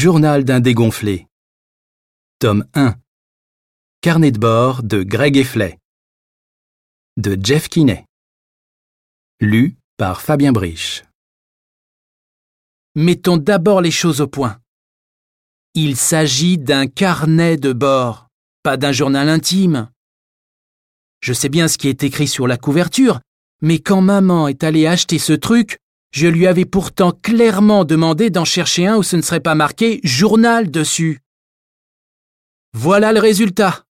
Journal d'un dégonflé. Tome 1. Carnet de bord de Greg Effley. De Jeff Kinney. Lu par Fabien Brich. Mettons d'abord les choses au point. Il s'agit d'un carnet de bord, pas d'un journal intime. Je sais bien ce qui est écrit sur la couverture, mais quand maman est allée acheter ce truc, je lui avais pourtant clairement demandé d'en chercher un où ce ne serait pas marqué journal dessus. Voilà le résultat.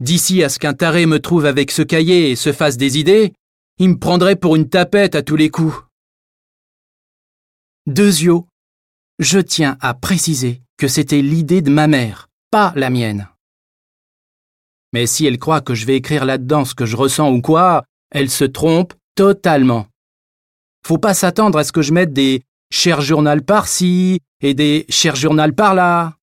D'ici à ce qu'un taré me trouve avec ce cahier et se fasse des idées, il me prendrait pour une tapette à tous les coups. Deuxio, je tiens à préciser que c'était l'idée de ma mère, pas la mienne. Mais si elle croit que je vais écrire là-dedans ce que je ressens ou quoi, elle se trompe totalement. Faut pas s'attendre à ce que je mette des cher journal par-ci et des cher journal par-là.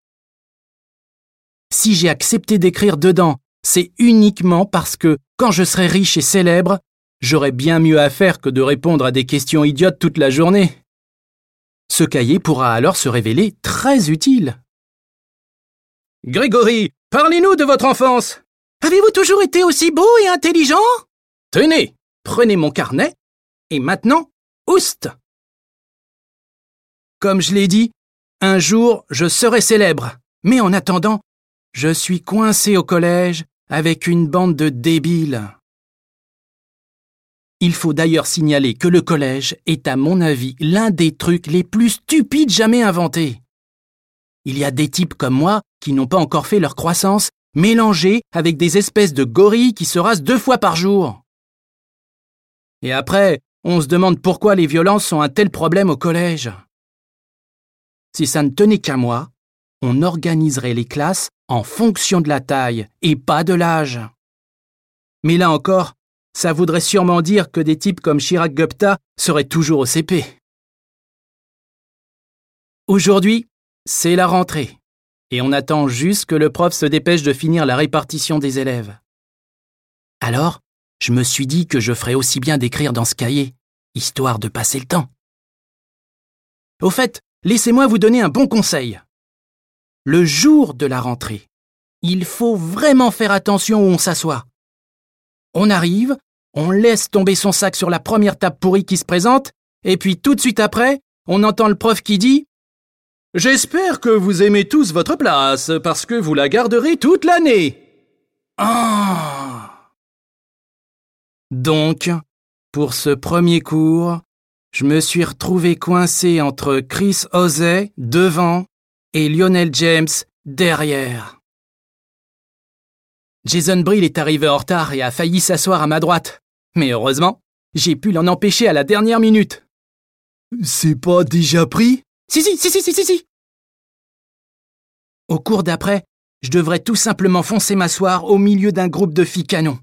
Si j'ai accepté d'écrire dedans, c'est uniquement parce que, quand je serai riche et célèbre, j'aurai bien mieux à faire que de répondre à des questions idiotes toute la journée. Ce cahier pourra alors se révéler très utile. Grégory, parlez-nous de votre enfance. Avez-vous toujours été aussi beau et intelligent? Tenez, prenez mon carnet, et maintenant, Oust Comme je l'ai dit, un jour je serai célèbre, mais en attendant, je suis coincé au collège avec une bande de débiles. Il faut d'ailleurs signaler que le collège est à mon avis l'un des trucs les plus stupides jamais inventés. Il y a des types comme moi qui n'ont pas encore fait leur croissance mélangés avec des espèces de gorilles qui se rasent deux fois par jour. Et après, on se demande pourquoi les violences sont un tel problème au collège. Si ça ne tenait qu'à moi, on organiserait les classes en fonction de la taille et pas de l'âge. Mais là encore, ça voudrait sûrement dire que des types comme Chirac Gupta seraient toujours au CP. Aujourd'hui, c'est la rentrée, et on attend juste que le prof se dépêche de finir la répartition des élèves. Alors, je me suis dit que je ferais aussi bien d'écrire dans ce cahier, histoire de passer le temps. Au fait, laissez-moi vous donner un bon conseil. Le jour de la rentrée, il faut vraiment faire attention où on s'assoit. On arrive, on laisse tomber son sac sur la première table pourrie qui se présente, et puis tout de suite après, on entend le prof qui dit J'espère que vous aimez tous votre place, parce que vous la garderez toute l'année. Ah donc, pour ce premier cours, je me suis retrouvé coincé entre Chris Osey devant et Lionel James derrière. Jason Brill est arrivé en retard et a failli s'asseoir à ma droite. Mais heureusement, j'ai pu l'en empêcher à la dernière minute. C'est pas déjà pris? Si, si, si, si, si, si, si. Au cours d'après, je devrais tout simplement foncer m'asseoir au milieu d'un groupe de filles canons.